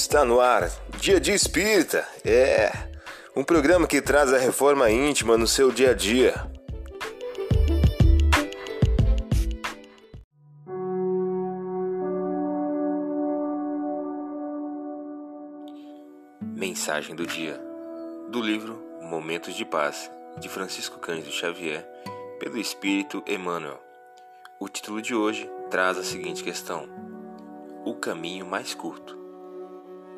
Está no ar, Dia de Espírita. É um programa que traz a reforma íntima no seu dia a dia. Mensagem do dia do livro Momentos de Paz de Francisco Cândido Xavier, pelo Espírito Emmanuel. O título de hoje traz a seguinte questão: O caminho mais curto.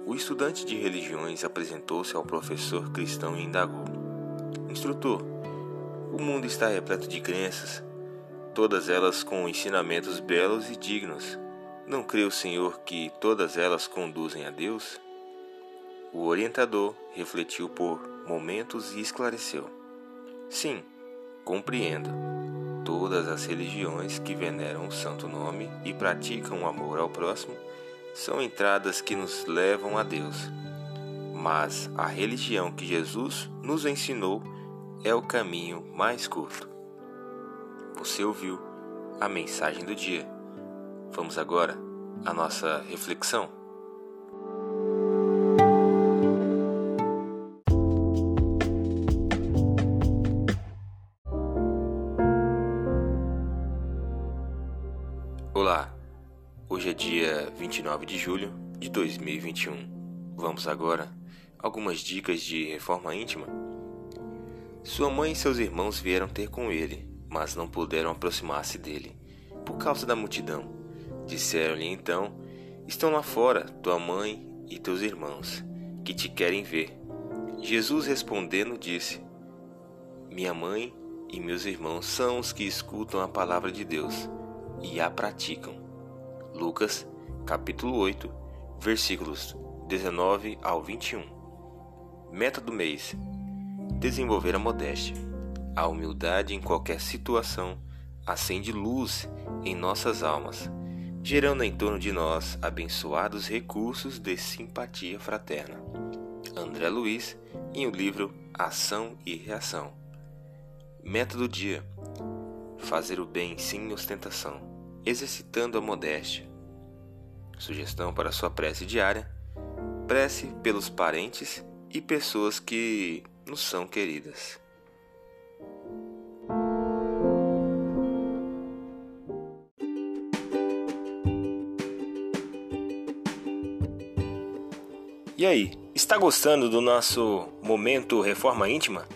O estudante de religiões apresentou-se ao professor cristão e indagou: Instrutor, o mundo está repleto de crenças, todas elas com ensinamentos belos e dignos. Não crê o Senhor que todas elas conduzem a Deus? O orientador refletiu por momentos e esclareceu: Sim, compreendo. Todas as religiões que veneram o santo nome e praticam o amor ao próximo são entradas que nos levam a Deus. Mas a religião que Jesus nos ensinou é o caminho mais curto. Você ouviu a mensagem do dia. Vamos agora à nossa reflexão. Olá, Hoje é dia 29 de julho de 2021. Vamos agora algumas dicas de reforma íntima. Sua mãe e seus irmãos vieram ter com ele, mas não puderam aproximar-se dele por causa da multidão. Disseram-lhe então: Estão lá fora tua mãe e teus irmãos, que te querem ver. Jesus respondendo disse: Minha mãe e meus irmãos são os que escutam a palavra de Deus e a praticam. Lucas, capítulo 8, versículos 19 ao 21. Meta do mês: desenvolver a modéstia. A humildade em qualquer situação acende luz em nossas almas, gerando em torno de nós abençoados recursos de simpatia fraterna. André Luiz, em o livro Ação e Reação. Meta do dia: fazer o bem sem ostentação, exercitando a modéstia. Sugestão para sua prece diária: prece pelos parentes e pessoas que nos são queridas. E aí, está gostando do nosso momento Reforma Íntima?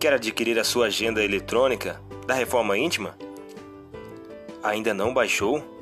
Quer adquirir a sua agenda eletrônica da Reforma Íntima? Ainda não baixou?